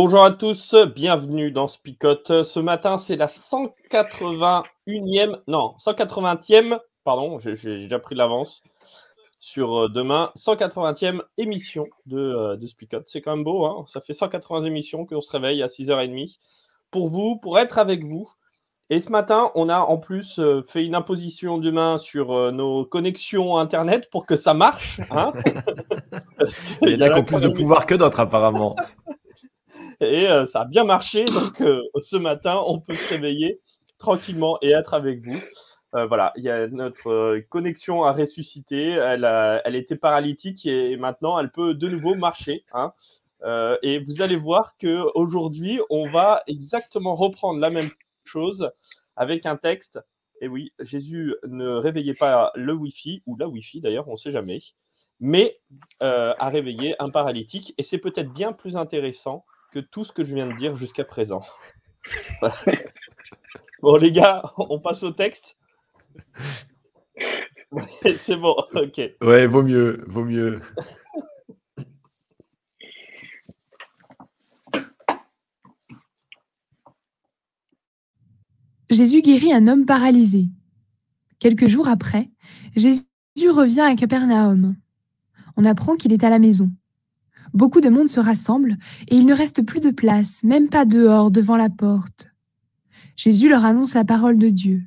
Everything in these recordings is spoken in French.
Bonjour à tous, bienvenue dans Spicote. Ce matin, c'est la 181e, non, 180e, pardon, j'ai déjà pris l'avance sur euh, demain, 180e émission de, euh, de Spicote. C'est quand même beau, hein ça fait 180 émissions qu'on se réveille à 6h30 pour vous, pour être avec vous. Et ce matin, on a en plus euh, fait une imposition demain sur nos connexions Internet pour que ça marche. Hein Il y en a qui ont plus de pouvoir que d'autres apparemment. Et euh, ça a bien marché. Donc euh, ce matin, on peut se réveiller tranquillement et être avec vous. Euh, voilà, il y a notre connexion à ressusciter. Elle, elle était paralytique et maintenant elle peut de nouveau marcher. Hein. et vous allez voir que aujourd'hui, on va exactement reprendre la même chose avec un texte. Et oui, Jésus ne réveillait pas le Wi-Fi ou la Wi-Fi d'ailleurs, on ne sait jamais, mais a réveillé un paralytique. Et c'est peut-être bien plus intéressant que tout ce que je viens de dire jusqu'à présent. bon, les gars, on passe au texte. C'est bon, ok. Ouais, vaut mieux, vaut mieux. Jésus guérit un homme paralysé. Quelques jours après, Jésus revient à Capernaum. On apprend qu'il est à la maison. Beaucoup de monde se rassemble et il ne reste plus de place, même pas dehors devant la porte. Jésus leur annonce la parole de Dieu.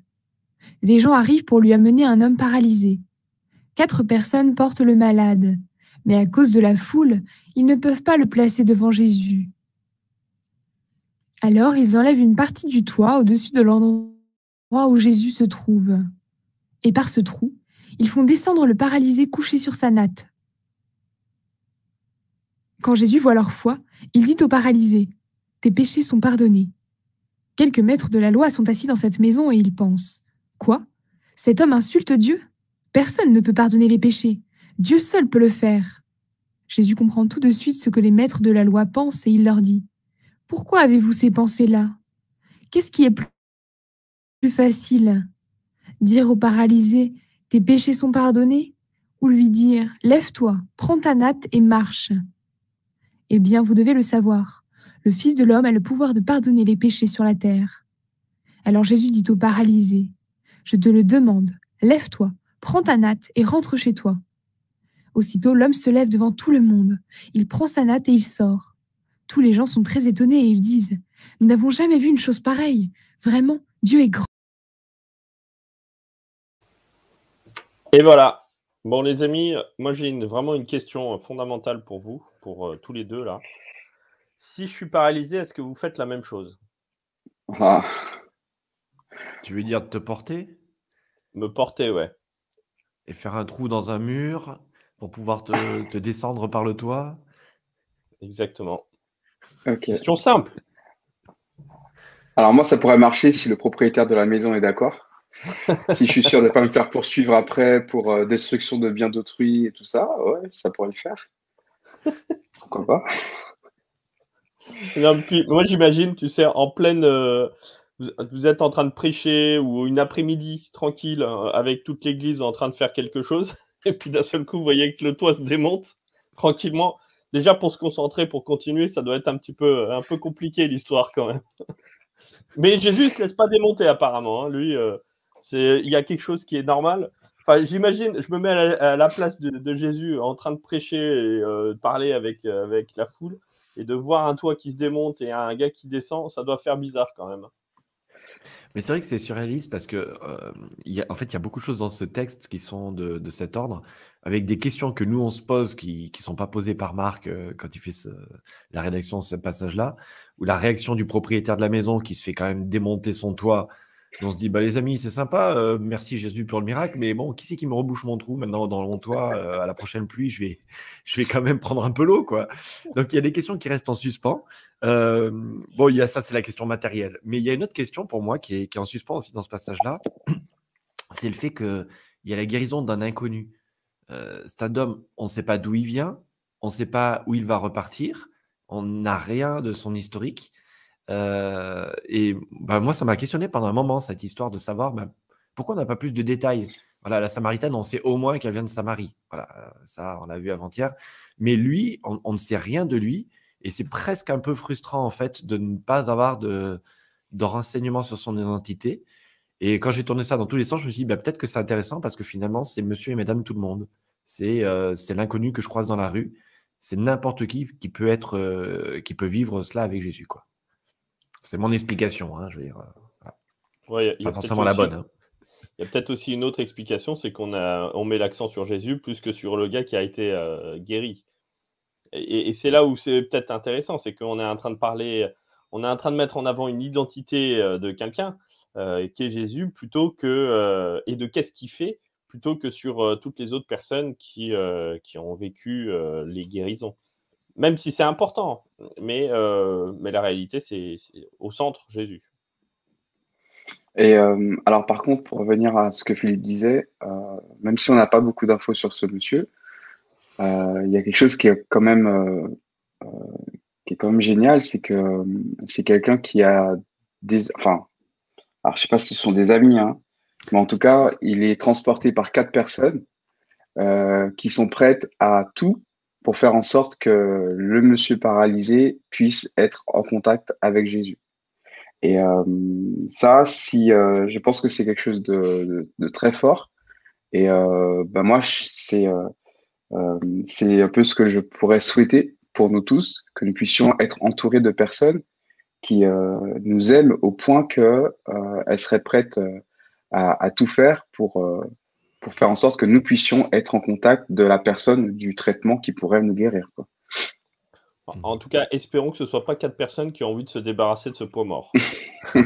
Des gens arrivent pour lui amener un homme paralysé. Quatre personnes portent le malade, mais à cause de la foule, ils ne peuvent pas le placer devant Jésus. Alors ils enlèvent une partie du toit au-dessus de l'endroit où Jésus se trouve. Et par ce trou, ils font descendre le paralysé couché sur sa natte. Quand Jésus voit leur foi, il dit aux paralysés, Tes péchés sont pardonnés. Quelques maîtres de la loi sont assis dans cette maison et ils pensent, Quoi? Cet homme insulte Dieu? Personne ne peut pardonner les péchés. Dieu seul peut le faire. Jésus comprend tout de suite ce que les maîtres de la loi pensent et il leur dit, Pourquoi avez-vous ces pensées-là? Qu'est-ce qui est plus facile? Dire aux paralysés, Tes péchés sont pardonnés ou lui dire, Lève-toi, prends ta natte et marche. Eh bien, vous devez le savoir. Le Fils de l'homme a le pouvoir de pardonner les péchés sur la terre. Alors Jésus dit au paralysé, Je te le demande, lève-toi, prends ta natte et rentre chez toi. Aussitôt l'homme se lève devant tout le monde. Il prend sa natte et il sort. Tous les gens sont très étonnés et ils disent, Nous n'avons jamais vu une chose pareille. Vraiment, Dieu est grand. Et voilà. Bon les amis, moi j'ai vraiment une question fondamentale pour vous pour euh, tous les deux là. Si je suis paralysé, est-ce que vous faites la même chose? Ah. Tu veux dire te porter? Me porter, ouais. Et faire un trou dans un mur pour pouvoir te, te descendre par le toit? Exactement. Question simple. Alors moi, ça pourrait marcher si le propriétaire de la maison est d'accord. si je suis sûr de ne pas me faire poursuivre après pour euh, destruction de biens d'autrui et tout ça, ouais, ça pourrait le faire. Pourquoi pas Moi, j'imagine, tu sais, en pleine. Euh, vous êtes en train de prêcher ou une après-midi tranquille euh, avec toute l'église en train de faire quelque chose. Et puis d'un seul coup, vous voyez que le toit se démonte tranquillement. Déjà, pour se concentrer, pour continuer, ça doit être un petit peu, un peu compliqué l'histoire quand même. Mais Jésus ne se laisse pas démonter apparemment. Hein. Lui, euh, il y a quelque chose qui est normal. Enfin, j'imagine, je me mets à la, place de, Jésus en train de prêcher et euh, parler avec, euh, avec la foule et de voir un toit qui se démonte et un gars qui descend, ça doit faire bizarre quand même. Mais c'est vrai que c'est surréaliste parce que, euh, y a, en fait, il y a beaucoup de choses dans ce texte qui sont de, de cet ordre, avec des questions que nous on se pose qui ne sont pas posées par Marc quand il fait la rédaction de ce passage-là, ou la réaction du propriétaire de la maison qui se fait quand même démonter son toit on se dit, bah, les amis, c'est sympa, euh, merci Jésus pour le miracle, mais bon, qui c'est qui me rebouche mon trou maintenant dans mon toit euh, À la prochaine pluie, je vais, je vais quand même prendre un peu l'eau, quoi. Donc il y a des questions qui restent en suspens. Euh, bon, il y a ça, c'est la question matérielle. Mais il y a une autre question pour moi qui est, en suspens aussi dans ce passage-là. C'est le fait qu'il y a la guérison d'un inconnu. c'est un homme, on ne sait pas d'où il vient, on ne sait pas où il va repartir, on n'a rien de son historique. Euh, et bah, moi, ça m'a questionné pendant un moment, cette histoire de savoir bah, pourquoi on n'a pas plus de détails. Voilà, la Samaritaine, on sait au moins qu'elle vient de Samarie. Voilà, ça, on l'a vu avant-hier. Mais lui, on, ne sait rien de lui. Et c'est presque un peu frustrant, en fait, de ne pas avoir de, renseignements sur son identité. Et quand j'ai tourné ça dans tous les sens, je me suis dit, bah, peut-être que c'est intéressant parce que finalement, c'est monsieur et madame tout le monde. C'est euh, l'inconnu que je croise dans la rue. C'est n'importe qui qui peut, être, euh, qui peut vivre cela avec Jésus. quoi. C'est mon explication, hein, je veux dire. Euh, pas forcément la bonne. Hein. Il y a peut-être aussi une autre explication, c'est qu'on a, on met l'accent sur Jésus plus que sur le gars qui a été euh, guéri. Et, c'est là où c'est peut-être intéressant, c'est qu'on est en train de parler, on est en train de mettre en avant une identité euh, de quelqu'un qui est Jésus plutôt que et de qu'est-ce qu'il fait plutôt que sur toutes les autres personnes qui, qui ont vécu les guérisons même si c'est important. Mais, euh, la réalité, c'est au centre Jésus. Et euh, alors, par contre, pour revenir à ce que Philippe disait, euh, même si on n'a pas beaucoup d'infos sur ce monsieur, il y a quelque chose qui est quand même, qui génial, c'est que c'est quelqu'un qui a des. Enfin, alors je sais pas si ce sont des amis, hein, mais en tout cas, il est transporté par quatre personnes qui sont prêtes à tout pour faire en sorte que le monsieur paralysé puisse être en contact avec Jésus. Et euh, ça, si euh, je pense que c'est quelque chose de, de, très fort. Et euh, ben moi, c'est euh, c'est un peu ce que je pourrais souhaiter pour nous tous, que nous puissions être entourés de personnes qui nous aiment au point que elles seraient prêtes à, à, tout faire pour pour faire en sorte que nous puissions être en contact de la personne du traitement qui pourrait nous guérir. En tout cas, espérons que ce ne soit pas quatre personnes qui ont envie de se débarrasser de ce poids mort. non,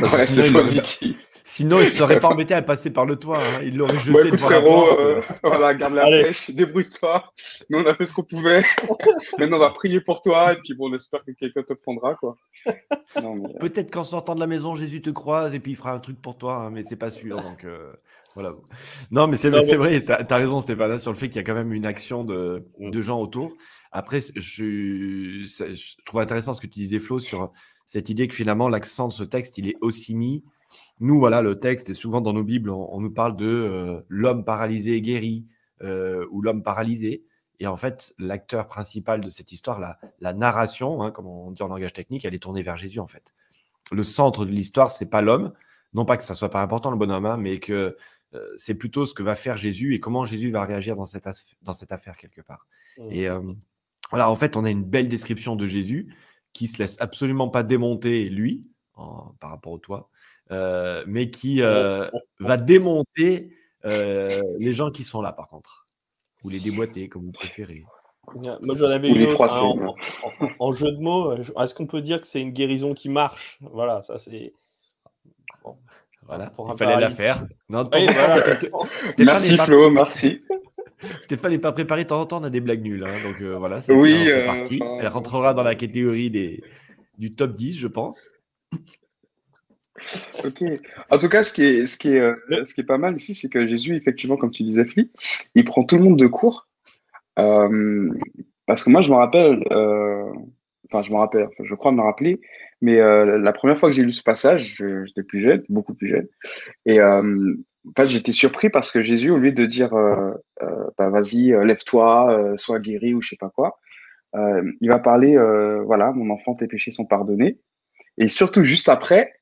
parce que sinon, Sinon, il ne serait pas embêté à passer par le toit. Hein. Il l'aurait jeté ouais, frérot, euh, voilà, garde la pêche, débrouille-toi. Nous, on a fait ce qu'on pouvait. Maintenant, on va prier pour toi. Et puis, bon, on espère que quelqu'un te prendra. quoi. Euh, Peut-être qu'en sortant de la maison, Jésus te croise et puis il fera un truc pour toi. Hein, mais c'est pas sûr. Donc, euh, voilà. Non, mais c'est vrai. Tu as raison, Stéphane, sur le fait qu'il y a quand même une action de, mm. de gens autour. Après, je, je trouve intéressant ce que tu disais, Flo, sur cette idée que finalement, l'accent de ce texte, il est aussi mis nous, voilà, le texte, et souvent dans nos Bibles, on, nous parle de euh, l'homme paralysé guéri euh, ou l'homme paralysé. Et en fait, l'acteur principal de cette histoire, la, la narration, hein, comme on dit en langage technique, elle est tournée vers Jésus, en fait. Le centre de l'histoire, c'est pas l'homme. Non pas que ça soit pas important, le bonhomme, hein, mais que euh, c'est plutôt ce que va faire Jésus et comment Jésus va réagir dans cette, dans cette affaire, quelque part. Mmh. Et voilà, en fait, on a une belle description de Jésus qui se laisse absolument pas démonter, lui, par rapport au toit, euh, mais qui euh, va démonter euh, les gens qui sont là, par contre, ou les déboîter, comme vous préférez. Moi, j'en avais une autre, hein, en, jeu de mots. Est-ce qu'on peut dire que c'est une guérison qui marche? Voilà, ça c'est. voilà, il fallait la faire. Non, Merci Flo, merci. Stéphane n'est pas préparé. De temps en temps, on a des blagues nulles. Hein, donc voilà, c'est oui, parti. Elle rentrera dans la catégorie des, du top 10, je pense. Ok. En tout cas, ce qui est, ce qui est, euh, ce qui est pas mal ici, c'est que Jésus, effectivement, comme tu disais, Fli, il prend tout le monde de court. Euh, parce que moi, je me rappelle, euh, enfin, je me rappelle, je crois me rappeler, mais la première fois que j'ai lu ce passage, j'étais plus jeune, beaucoup plus jeune, et en fait, j'étais surpris parce que Jésus, au lieu de dire, bah, vas-y, lève-toi, sois guéri ou je sais pas quoi, il va parler, voilà, mon enfant, tes péchés sont pardonnés. Et surtout, juste après,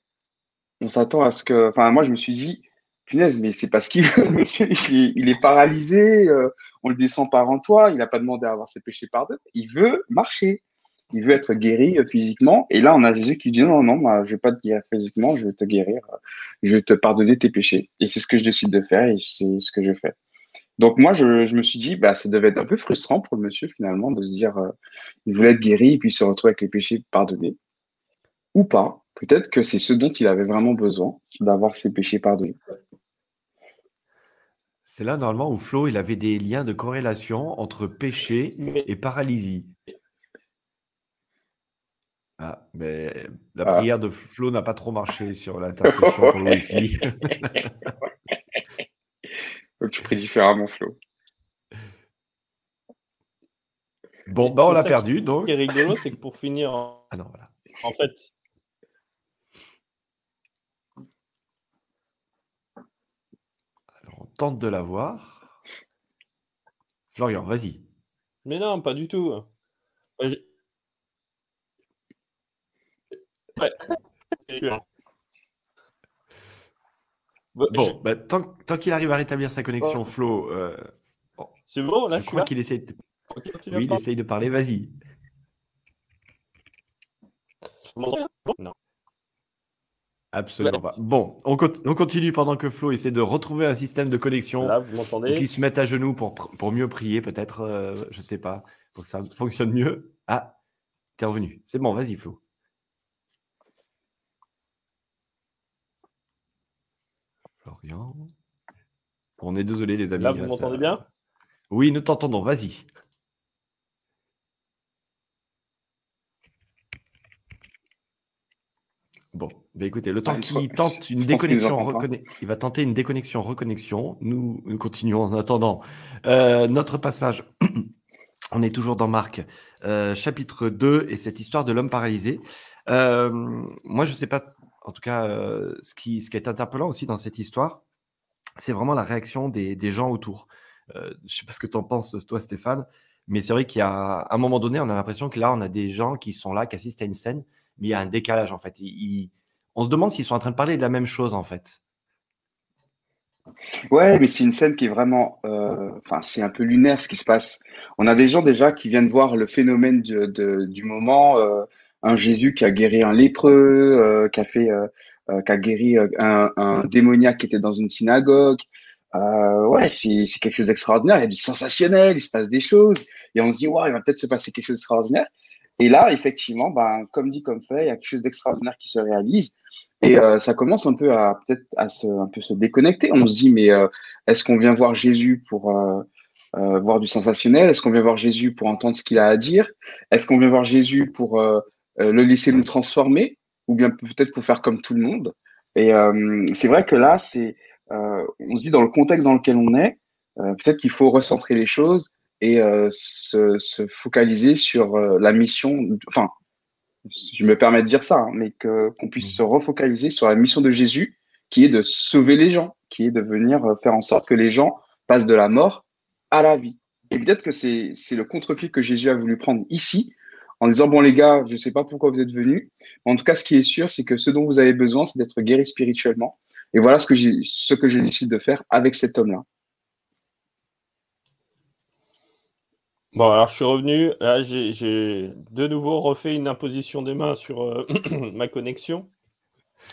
on s'attend à ce que. Enfin, moi, je me suis dit, punaise, mais c'est parce qu'il il, est paralysé, euh, on le descend par en toi, il n'a pas demandé à avoir ses péchés pardonnés, il veut marcher. il veut être guéri euh, physiquement. Et là, on a Jésus qui dit non, non, je ne vais pas te guérir physiquement, je vais te guérir, je vais te pardonner tes péchés. Et c'est ce que je décide de faire et c'est ce que je fais. Donc moi, je, me suis dit, bah, ça devait être un peu frustrant pour le monsieur finalement de se dire, euh, il voulait être guéri et puis se retrouver avec les péchés pardonnés. Ou pas. Peut-être que c'est ce dont il avait vraiment besoin, d'avoir ses péchés pardonnés. C'est là, normalement, où Flo, il avait des liens de corrélation entre péché et paralysie. Ah, mais la ah. prière de Flo n'a pas trop marché sur l'intercession pour Wi-Fi. tu pries différemment, Flo. Bon, bah on l'a perdu, donc. Ce qui est rigolo, c'est que pour finir, ah non, voilà. en fait, Alors, on tente de la voir. Florian, vas-y. Mais non, pas du tout. Ouais. Bon, bah, tant, tant qu'il arrive à rétablir sa connexion, oh. Flo. Euh, c'est bon, là, je, crois qu'il essaie. De... Oui, il essaye de parler. Vas-y. Non. Absolument pas. Bon, on, continue pendant que Flo essaie de retrouver un système de connexion. Là, vous m'entendez? Qui se mettent à genoux pour, pour mieux prier, peut-être. Euh, je sais pas. Pour que ça fonctionne mieux. Ah, t'es revenu. C'est bon, vas-y, Flo. Florian. On est désolé, les amis. Là, vous m'entendez bien? Oui, nous t'entendons. Vas-y. Bon, bah, écoutez, le temps qu'il tente une déconnexion, il va tenter une déconnexion, reconnexion. Nous, continuons en attendant euh, notre passage. On est toujours dans Marc, euh, chapitre 2, et cette histoire de l'homme paralysé. Euh, moi, je ne sais pas en tout cas, ce, qui, ce qui est interpellant aussi dans cette histoire, c'est vraiment la réaction des, gens autour. Je ne sais pas ce que tu en penses, toi, Stéphane, mais c'est vrai a un moment donné, on a l'impression que là, on a des gens qui sont là, qui assistent à une scène, mais il y a un décalage, en fait. On se demande s'ils sont en train de parler de la même chose, en fait. Ouais, mais c'est une scène qui est vraiment, euh, enfin, c'est un peu lunaire ce qui se passe. On a des gens déjà qui viennent voir le phénomène du moment, un Jésus qui a guéri un lépreux, euh, qui a fait, euh, euh, qui a guéri un, un, démoniaque qui était dans une synagogue. ouais, c'est quelque chose d'extraordinaire. Il y a du sensationnel, il se passe des choses, et on se dit, ouais, il va peut-être se passer quelque chose d'extraordinaire. Et là, effectivement, ben, comme dit, comme fait, il y a quelque chose d'extraordinaire qui se réalise. Et ça commence un peu à peut-être à se, un peu se déconnecter. On se dit, mais est-ce qu'on vient voir Jésus pour voir du sensationnel? Est-ce qu'on vient voir Jésus pour entendre ce qu'il a à dire? Est-ce qu'on vient voir Jésus pour euh, le laisser nous transformer, ou bien peut-être pour faire comme tout le monde? Et euh, c'est vrai que là, c'est, euh, on se dit dans le contexte dans lequel on est, peut-être qu'il faut recentrer les choses et se, se, focaliser sur la mission. Enfin, je me permets de dire ça, hein, mais que qu'on puisse mmh. se refocaliser sur la mission de Jésus, qui est de sauver les gens, qui est de venir faire en sorte que les gens passent de la mort à la vie. Et peut-être que c'est le contre-pied que Jésus a voulu prendre ici, en disant bon les gars, je ne sais pas pourquoi vous êtes venus. En tout cas, ce qui est sûr, c'est que ce dont vous avez besoin, c'est d'être guéri spirituellement. Et voilà ce que, ce que je décide de faire avec cet homme-là. Bon, alors je suis revenu. Là, j'ai de nouveau refait une imposition des mains sur euh, ma connexion.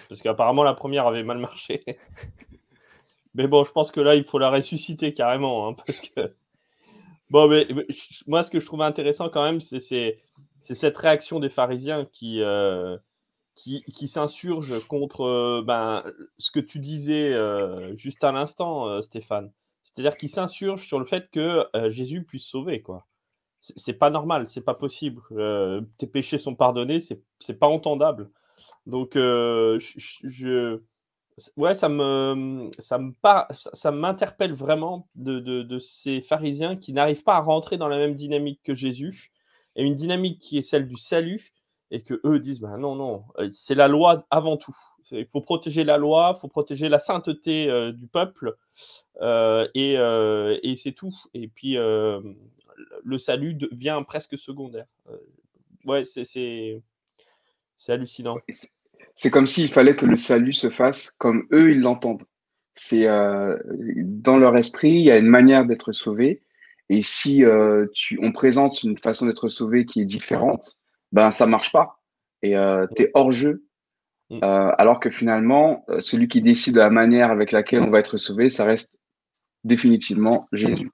Parce qu'apparemment, la première avait mal marché. mais bon, je pense que là, il faut la ressusciter carrément. Hein, parce que. Bon, mais, moi, ce que je trouve intéressant quand même, c'est cette réaction des pharisiens qui, euh, qui, qui s'insurge contre euh, ben, ce que tu disais juste à l'instant, Stéphane. C'est-à-dire qu'ils s'insurgent sur le fait que Jésus puisse sauver. quoi. C'est pas normal, c'est pas possible. tes péchés sont pardonnés, c'est pas entendable. Donc, je, ouais, ça me, ça me ça m'interpelle vraiment de, de, ces pharisiens qui n'arrivent pas à rentrer dans la même dynamique que Jésus et une dynamique qui est celle du salut, et que eux disent ben non, non, euh, c'est la loi avant tout. Il faut protéger la loi, il faut protéger la sainteté euh, du peuple, euh, et, et c'est tout. Et puis le salut devient presque secondaire. ouais, c'est hallucinant. C'est comme s'il fallait que le salut se fasse comme eux ils l'entendent. C'est dans leur esprit, il y a une manière d'être sauvé, et si euh, tu, on présente une façon d'être sauvé qui est différente, ben ça marche pas. Et tu es hors jeu. Mm. alors que finalement, celui qui décide de la manière avec laquelle on va être sauvé, ça reste définitivement Jésus.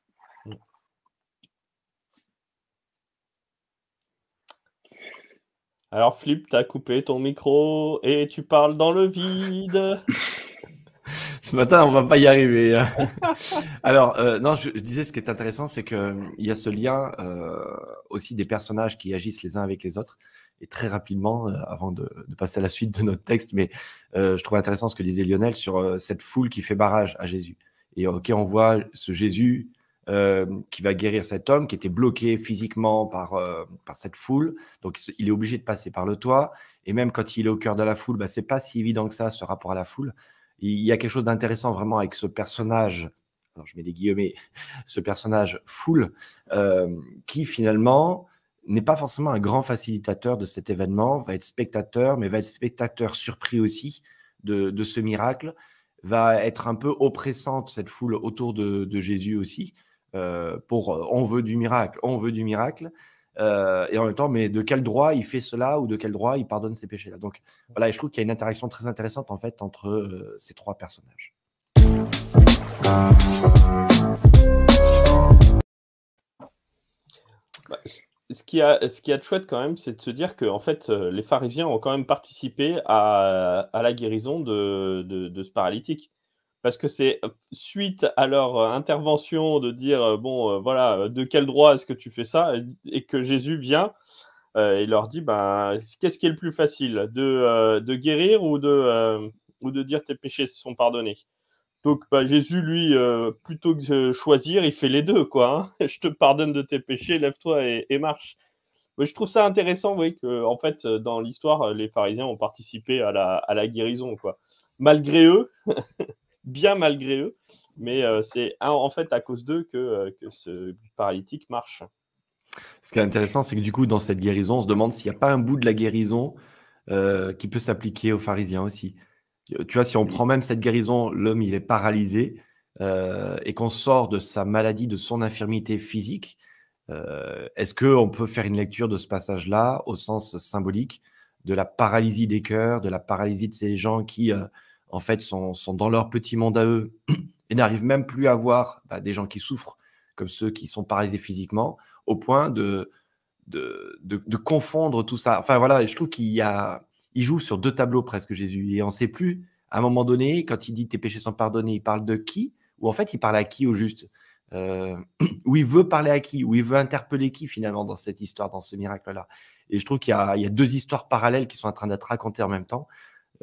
Alors, Flip, tu as coupé ton micro et tu parles dans le vide. Ce matin, on va pas y arriver. Hein. Alors, euh, non, je, disais ce qui est intéressant, c'est qu'il y a ce lien euh, aussi des personnages qui agissent les uns avec les autres. Et très rapidement, euh, avant de, passer à la suite de notre texte, mais je trouve intéressant ce que disait Lionel sur cette foule qui fait barrage à Jésus. Et ok, on voit ce Jésus euh, qui va guérir cet homme qui était bloqué physiquement par, euh, par cette foule. Donc, il est obligé de passer par le toit. Et même quand il est au cœur de la foule, bah, c'est pas si évident que ça, ce rapport à la foule. Il y a quelque chose d'intéressant vraiment avec ce personnage, alors je mets des guillemets, ce personnage foule, euh, qui finalement n'est pas forcément un grand facilitateur de cet événement, va être spectateur, mais va être spectateur surpris aussi de, de ce miracle, va être un peu oppressante, cette foule autour de, de Jésus aussi, pour euh, on veut du miracle, on veut du miracle. Euh, et en même temps, mais de quel droit il fait cela ou de quel droit il pardonne ces péchés-là? Donc voilà, je trouve qu'il y a une interaction très intéressante en fait entre ces trois personnages. Bah, ce qui a, ce qui a de chouette quand même, c'est de se dire que en fait, les pharisiens ont quand même participé à, à la guérison de, de, de, ce paralytique parce que c'est suite à leur intervention de dire bon voilà de quel droit est-ce que tu fais ça et que Jésus vient et leur dit ben qu'est-ce qui est le plus facile de, de guérir ou de ou de dire tes péchés sont pardonnés? Donc bah, Jésus lui plutôt que de choisir il fait les deux quoi hein. je te pardonne de tes péchés lève-toi et, marche. Je trouve ça intéressant oui que en fait dans l'histoire les pharisiens ont participé à la, à la guérison quoi. Malgré eux bien malgré eux. Mais euh, c'est en fait à cause d'eux que, euh, que ce paralytique marche. Ce qui est intéressant, c'est que du coup, dans cette guérison, on se demande s'il n'y a pas un bout de la guérison euh, qui peut s'appliquer aux pharisiens aussi. Tu vois, si on prend même cette guérison, l'homme, il est paralysé et qu'on sort de sa maladie, de son infirmité physique, est-ce qu'on peut faire une lecture de ce passage-là au sens symbolique de la paralysie des cœurs, de la paralysie de ces gens qui en fait, sont, dans leur petit monde à eux et n'arrivent même plus à voir bah, des gens qui souffrent comme ceux qui sont paralysés physiquement, au point de, confondre tout ça. Enfin voilà, je trouve qu'il y a, il joue sur deux tableaux presque Jésus, et on ne sait plus, à un moment donné, quand il dit tes péchés sont pardonnés, il parle de qui, ou en fait il parle à qui au juste, euh, ou il veut parler à qui, ou il veut interpeller qui finalement dans cette histoire, dans ce miracle-là? Et je trouve qu'il y, a deux histoires parallèles qui sont en train d'être racontées en même temps.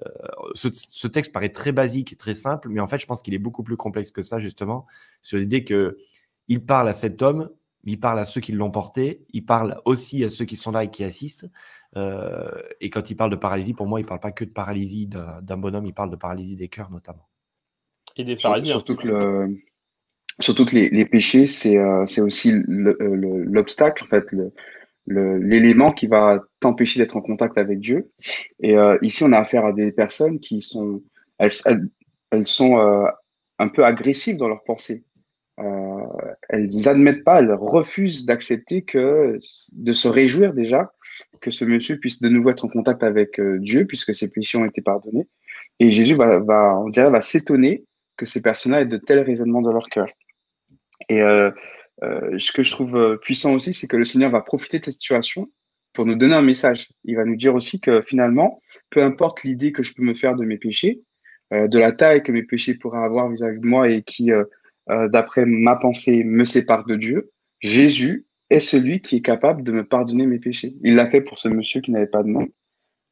Euh, ce, texte paraît très basique et très simple, mais en fait, je pense qu'il est beaucoup plus complexe que ça, justement, sur l'idée qu'il parle à cet homme, il parle à ceux qui l'ont porté, il parle aussi à ceux qui sont là et qui assistent. Euh, et quand il parle de paralysie, pour moi, il ne parle pas que de paralysie d'un bonhomme, il parle de paralysie des cœurs notamment. Et des pharisiens. Surtout que, le, surtout que les, péchés, c'est euh, aussi l'obstacle, en fait, le, l'élément qui va t'empêcher d'être en contact avec Dieu. Et euh, ici, on a affaire à des personnes qui sont, elles, elles, sont euh, un peu agressives dans leurs pensées. Euh, elles n'admettent pas, elles refusent d'accepter que, de se réjouir déjà que ce monsieur puisse de nouveau être en contact avec Dieu puisque ses péchés ont été pardonnés. Et Jésus va, va on dirait, va s'étonner que ces personnes-là aient de tels raisonnements dans leur cœur. Et euh, ce que je trouve euh, puissant aussi, c'est que le Seigneur va profiter de cette situation pour nous donner un message. Il va nous dire aussi que finalement, peu importe l'idée que je peux me faire de mes péchés, euh, de la taille que mes péchés pourraient avoir vis-à-vis de moi et qui, d'après ma pensée, me sépare de Dieu, Jésus est celui qui est capable de me pardonner mes péchés. Il l'a fait pour ce monsieur qui n'avait pas de nom.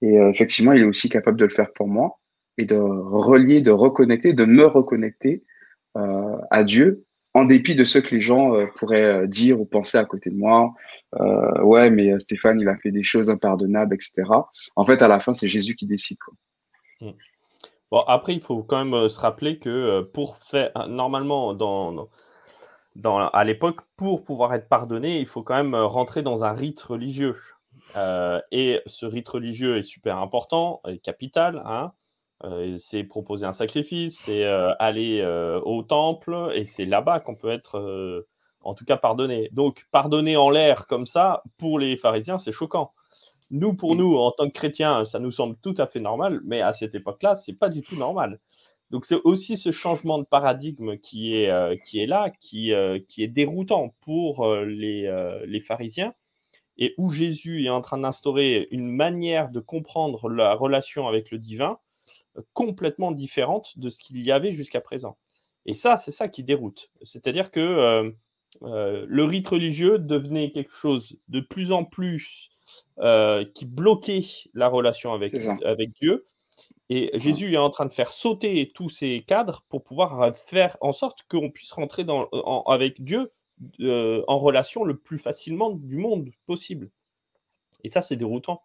Et effectivement, il est aussi capable de le faire pour moi et de relier, de reconnecter, de me reconnecter à Dieu en dépit de ce que les gens euh, pourraient euh, dire ou penser à côté de moi. Euh, ouais, mais Stéphane, il a fait des choses impardonnables, etc. En fait, à la fin, c'est Jésus qui décide. Quoi. Hmm. Bon, après, il faut quand même se rappeler que pour faire, normalement, à l'époque, pour pouvoir être pardonné, il faut quand même rentrer dans un rite religieux. et ce rite religieux est super important capital. Hein, euh, c'est proposer un sacrifice, c'est euh, aller euh, au temple, et c'est là-bas qu'on peut être, en tout cas, pardonné. Donc, pardonner en l'air comme ça, pour les pharisiens, c'est choquant. Nous, pour nous, en tant que chrétiens, ça nous semble tout à fait normal, mais à cette époque-là, c'est pas du tout normal. Donc c'est aussi ce changement de paradigme qui est, qui est là, qui, qui est déroutant pour les, les, pharisiens, et où Jésus est en train d'instaurer une manière de comprendre la relation avec le divin complètement différente de ce qu'il y avait jusqu'à présent. Et ça, c'est ça qui déroute. C'est-à-dire que le rite religieux devenait quelque chose de plus en plus qui bloquait la relation avec, avec Dieu et Jésus est en train de faire sauter tous ces cadres pour pouvoir euh, faire en sorte qu'on puisse rentrer dans, avec Dieu euh, en relation le plus facilement du monde possible. Et ça, c'est déroutant.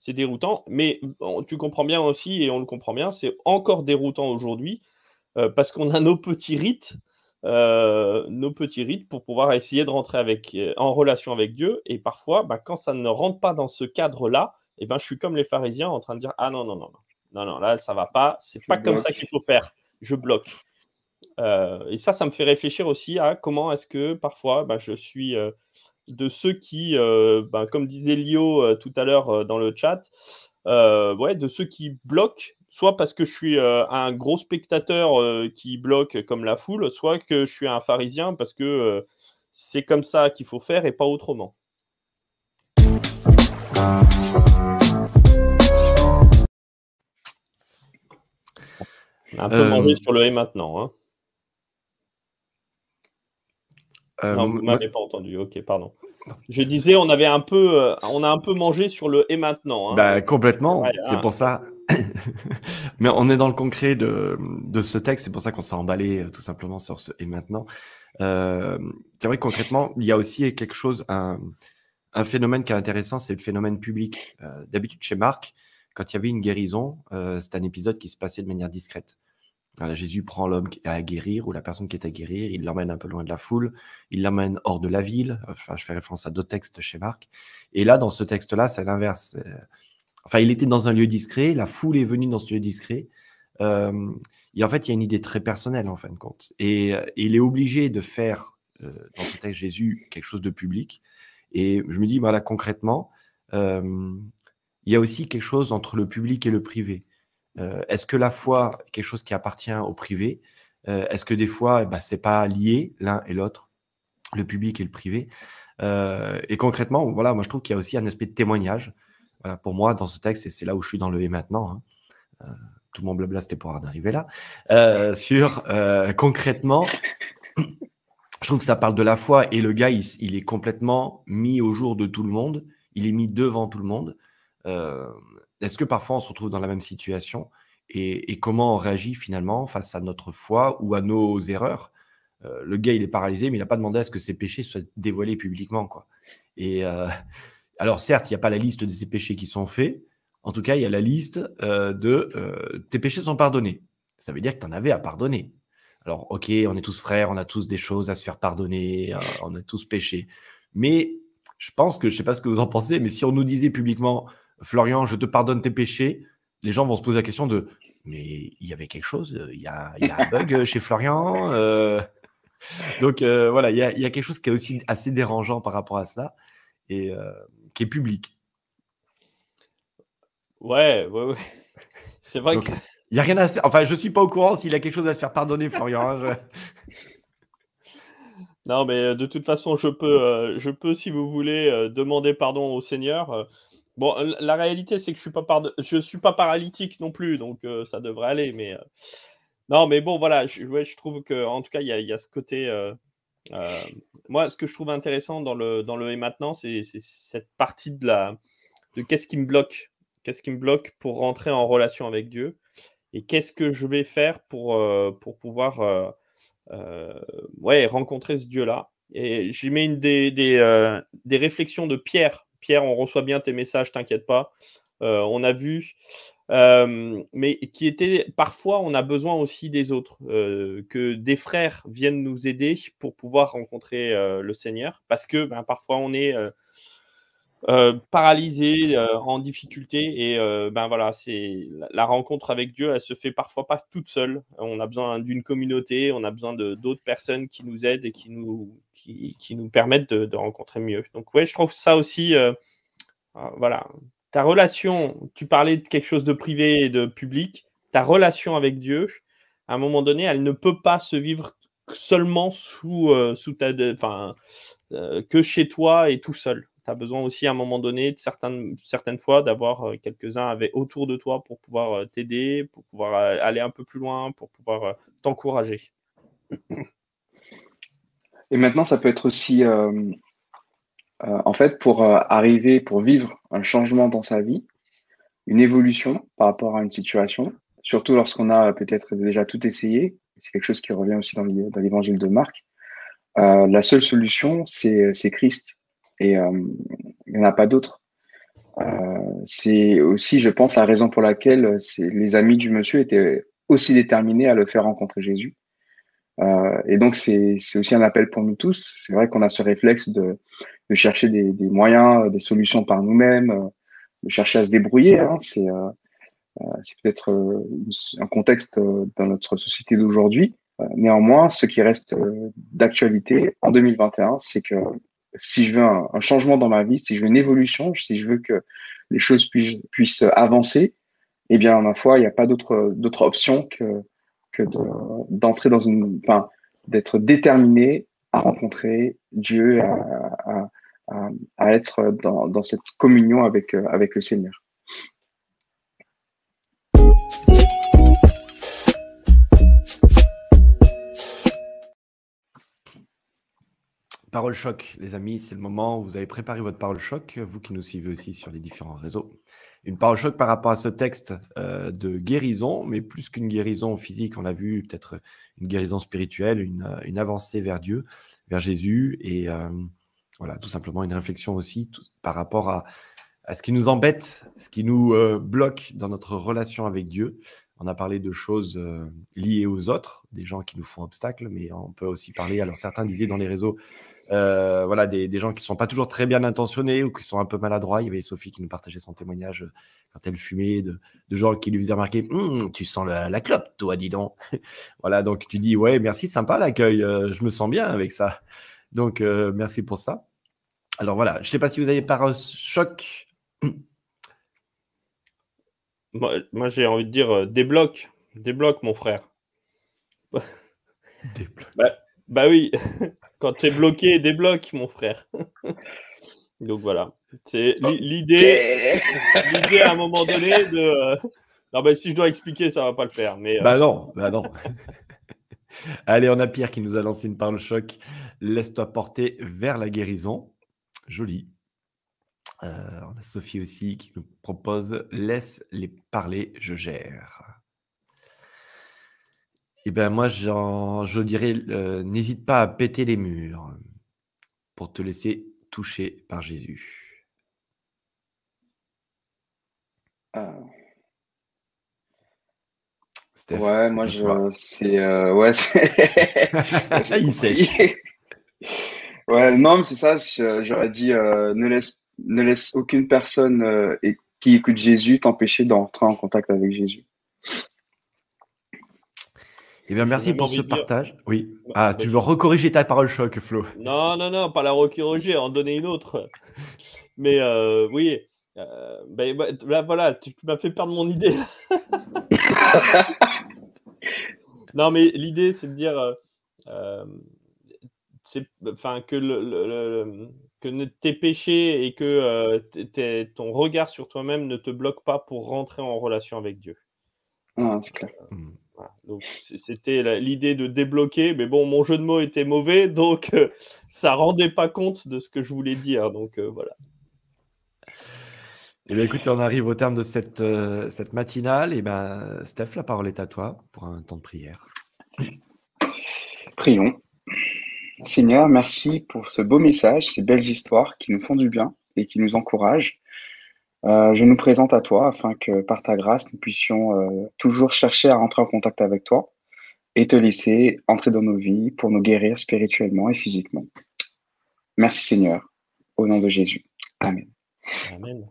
C'est déroutant, mais tu comprends bien aussi, et on le comprend bien, c'est encore déroutant aujourd'hui euh, parce qu'on a nos petits rites, nos petits rites pour pouvoir essayer de rentrer avec, en relation avec Dieu. Et parfois, bah, quand ça ne rentre pas dans ce cadre-là, et eh ben, je suis comme les pharisiens en train de dire Ah non, non, non, non non, non, là, ça va pas. C'est pas comme ça qu'il faut faire. Je bloque. Euh, et ça, ça me fait réfléchir aussi à comment est-ce que parfois bah, je suis euh, de ceux qui, euh, bah, comme disait Lio tout à l'heure dans le chat, ouais, de ceux qui bloquent, soit parce que je suis un gros spectateur qui bloque comme la foule, soit que je suis un pharisien parce que c'est comme ça qu'il faut faire et pas autrement un peu mangé euh, sur le et maintenant. Hein. Euh, non, vous m'avez pas entendu. Ok, pardon. Je disais, on avait un peu, euh, on a un peu mangé sur le et maintenant. Hein. Bah, complètement. c'est hein. pour ça. Mais on est dans le concret de, de ce texte. C'est pour ça qu'on s'est emballé tout simplement sur ce et maintenant. c'est vrai que concrètement, il y a aussi quelque chose, un, un phénomène qui est intéressant, c'est le phénomène public. D'habitude, chez Marc, quand il y avait une guérison, c'est un épisode qui se passait de manière discrète. Jésus prend l'homme à guérir ou la personne qui est à guérir, il l'emmène un peu loin de la foule, il l'emmène hors de la ville. Enfin, je fais référence à d'autres textes chez Marc. Et là, dans ce texte-là, c'est l'inverse. Enfin, il était dans un lieu discret, la foule est venue dans ce lieu discret. Euh, et en fait, il y a une idée très personnelle en fin de compte. Et, il est obligé de faire euh, dans ce texte Jésus quelque chose de public. Et je me dis, voilà, concrètement, euh, il y a aussi quelque chose entre le public et le privé. Euh, est-ce que la foi est quelque chose qui appartient au privé? Euh, Est-ce que des fois, eh ben, ce n'est pas lié l'un et l'autre, le public et le privé? Euh, Et concrètement, voilà, moi je trouve qu'il y a aussi un aspect de témoignage. Voilà, pour moi, dans ce texte, et c'est là où je suis dans le et maintenant. Hein, tout mon blabla, c'était pour en arriver là. sur concrètement, je trouve que ça parle de la foi et le gars, il, est complètement mis au jour de tout le monde. Il est mis devant tout le monde. Est-ce que parfois on se retrouve dans la même situation et, comment on réagit finalement face à notre foi ou à nos erreurs? Euh, Le gars, il est paralysé, mais il n'a pas demandé à ce que ses péchés soient dévoilés publiquement. Quoi. Et euh, alors, certes, il n'y a pas la liste de ses péchés qui sont faits. En tout cas, il y a la liste euh, de tes péchés sont pardonnés. Ça veut dire que tu en avais à pardonner. Alors, ok, on est tous frères, on a tous des choses à se faire pardonner, on a tous péché. Mais je pense que, je ne sais pas ce que vous en pensez, mais si on nous disait publiquement, Florian, je te pardonne tes péchés, les gens vont se poser la question de mais il y avait quelque chose, il y a, un bug chez Florian. Euh. Donc euh, voilà, il y, a, quelque chose qui est aussi assez dérangeant par rapport à ça et euh, qui est public. Ouais, ouais, ouais. C'est vrai que. Il n'y a rien à Enfin, je ne suis pas au courant s'il a quelque chose à se faire pardonner, Florian. Hein, non, mais de toute façon, je peux, je peux si vous voulez, demander pardon au Seigneur. Bon, la réalité, c'est que je suis pas je suis pas paralytique non plus, donc euh, ça devrait aller. Mais euh, non, mais bon, voilà, je, trouve que en tout cas, il y a, ce côté. Euh, moi, ce que je trouve intéressant dans le dans le et maintenant, c'est cette partie de la de qu'est-ce qui me bloque, qu'est-ce qui me bloque pour rentrer en relation avec Dieu, et qu'est-ce que je vais faire pour pour pouvoir ouais rencontrer ce Dieu-là. Et j'y mets une des, des, des réflexions de Pierre Pierre, on reçoit bien tes messages, t'inquiète pas. Euh, on a vu. Euh, mais qui était parfois, on a besoin aussi des autres, euh, que des frères viennent nous aider pour pouvoir rencontrer le Seigneur, parce que ben, parfois on est paralysé, en difficulté, et ben voilà, la rencontre avec Dieu, elle se fait parfois pas toute seule. On a besoin d'une communauté, on a besoin d'autres personnes qui nous aident et qui nous qui, nous permettent de, rencontrer mieux. Donc, ouais, je trouve ça aussi, euh, euh, voilà, ta relation, tu parlais de quelque chose de privé et de public, ta relation avec Dieu, à un moment donné, elle ne peut pas se vivre seulement sous, euh, sous ta, enfin, que chez toi et tout seul. Tu as besoin aussi à un moment donné, certaines, certaines fois, d'avoir quelques-uns autour de toi pour pouvoir t'aider, pour pouvoir aller un peu plus loin, pour pouvoir t'encourager. Et maintenant, ça peut être aussi, en fait, pour arriver, pour vivre un changement dans sa vie, une évolution par rapport à une situation, surtout lorsqu'on a peut-être déjà tout essayé. C'est quelque chose qui revient aussi dans l'évangile de Marc. Euh, la seule solution, c'est Christ. Et euh, il n'y en a pas d'autre. Euh, c'est aussi, je pense, la raison pour laquelle les amis du monsieur étaient aussi déterminés à le faire rencontrer Jésus. Et donc, c'est aussi un appel pour nous tous. C'est vrai qu'on a ce réflexe de, chercher des, moyens, des solutions par nous-mêmes, de chercher à se débrouiller. Hein. C'est euh, peut-être euh, un contexte euh, dans notre société d'aujourd'hui. néanmoins, ce qui reste d'actualité en 2021, c'est que si je veux un, changement dans ma vie, si je veux une évolution, si je veux que les choses puissent, avancer, eh bien, ma foi, il n'y a pas d'autre option que, que d'entrer dans une, enfin, d'être déterminé à rencontrer Dieu, à, à, être dans, dans, cette communion avec, avec le Seigneur. Parole choc, les amis, c'est le moment où vous avez préparé votre parole choc, vous qui nous suivez aussi sur les différents réseaux. Une parole choc par rapport à ce texte euh, de guérison, mais plus qu'une guérison physique, on a vu peut-être une guérison spirituelle, une, avancée vers Dieu, vers Jésus, et euh, voilà, tout simplement une réflexion aussi par rapport à, ce qui nous embête, ce qui nous euh, bloque dans notre relation avec Dieu. On a parlé de choses liées aux autres, des gens qui nous font obstacle, mais on peut aussi parler, alors certains disaient dans les réseaux, euh, voilà, des, gens qui ne sont pas toujours très bien intentionnés ou qui sont un peu maladroits. Il y avait Sophie qui nous partageait son témoignage euh, quand elle fumait, de, gens qui lui faisaient remarquer hum, Tu sens la, clope, toi, dis donc. voilà, donc tu dis Ouais, merci, sympa l'accueil, euh, je me sens bien avec ça. Donc, merci pour ça. Alors voilà, je ne sais pas si vous avez par choc. Moi, j'ai envie de dire débloque, débloque, mon frère. Débloque. Bah, bah oui. Quand tu es bloqué, débloque, mon frère. Donc voilà. C'est l'idée, l'idée à un moment donné de. Euh, non, mais si je dois expliquer, ça va pas le faire. Mais, euh, Bah non, bah non. Allez, on a Pierre qui nous a lancé une parole choc. Laisse-toi porter vers la guérison. Joli. Euh, on a Sophie aussi qui nous propose Laisse les parler, je gère. Eh bien, moi, je dirais, euh, n'hésite pas à péter les murs pour te laisser toucher par Jésus. Ah. ouais, moi, je, c'est, euh, ouais, Il ouais, non, mais c'est ça. J'aurais dit, euh, ne laisse, ne laisse aucune personne qui écoute Jésus t'empêcher d'entrer en contact avec Jésus. Eh bien, merci pour ce partage. Oui. Ah, tu veux recorriger ta parole choc, Flo Non, non, non, pas la recorriger, en donner une autre. Mais euh, oui, euh, ben, ben, là, voilà, tu, m'as fait perdre mon idée. non, mais l'idée, c'est de dire euh, enfin, que, le, que tes péchés et que ton regard sur toi-même ne te bloque pas pour rentrer en relation avec Dieu. Ah, c'est clair. Donc c'était l'idée de débloquer, mais bon, mon jeu de mots était mauvais, donc euh, ça rendait pas compte de ce que je voulais dire. Donc euh, voilà. Eh bien, écoute, on arrive au terme de cette, euh, cette matinale. Et eh ben, Steph, la parole est à toi pour un temps de prière. Prions. Seigneur, merci pour ce beau message, ces belles histoires qui nous font du bien et qui nous encouragent. Euh, je nous présente à toi afin que par ta grâce, nous puissions euh, toujours chercher à rentrer en contact avec toi et te laisser entrer dans nos vies pour nous guérir spirituellement et physiquement. Merci Seigneur, au nom de Jésus. Amen. Amen.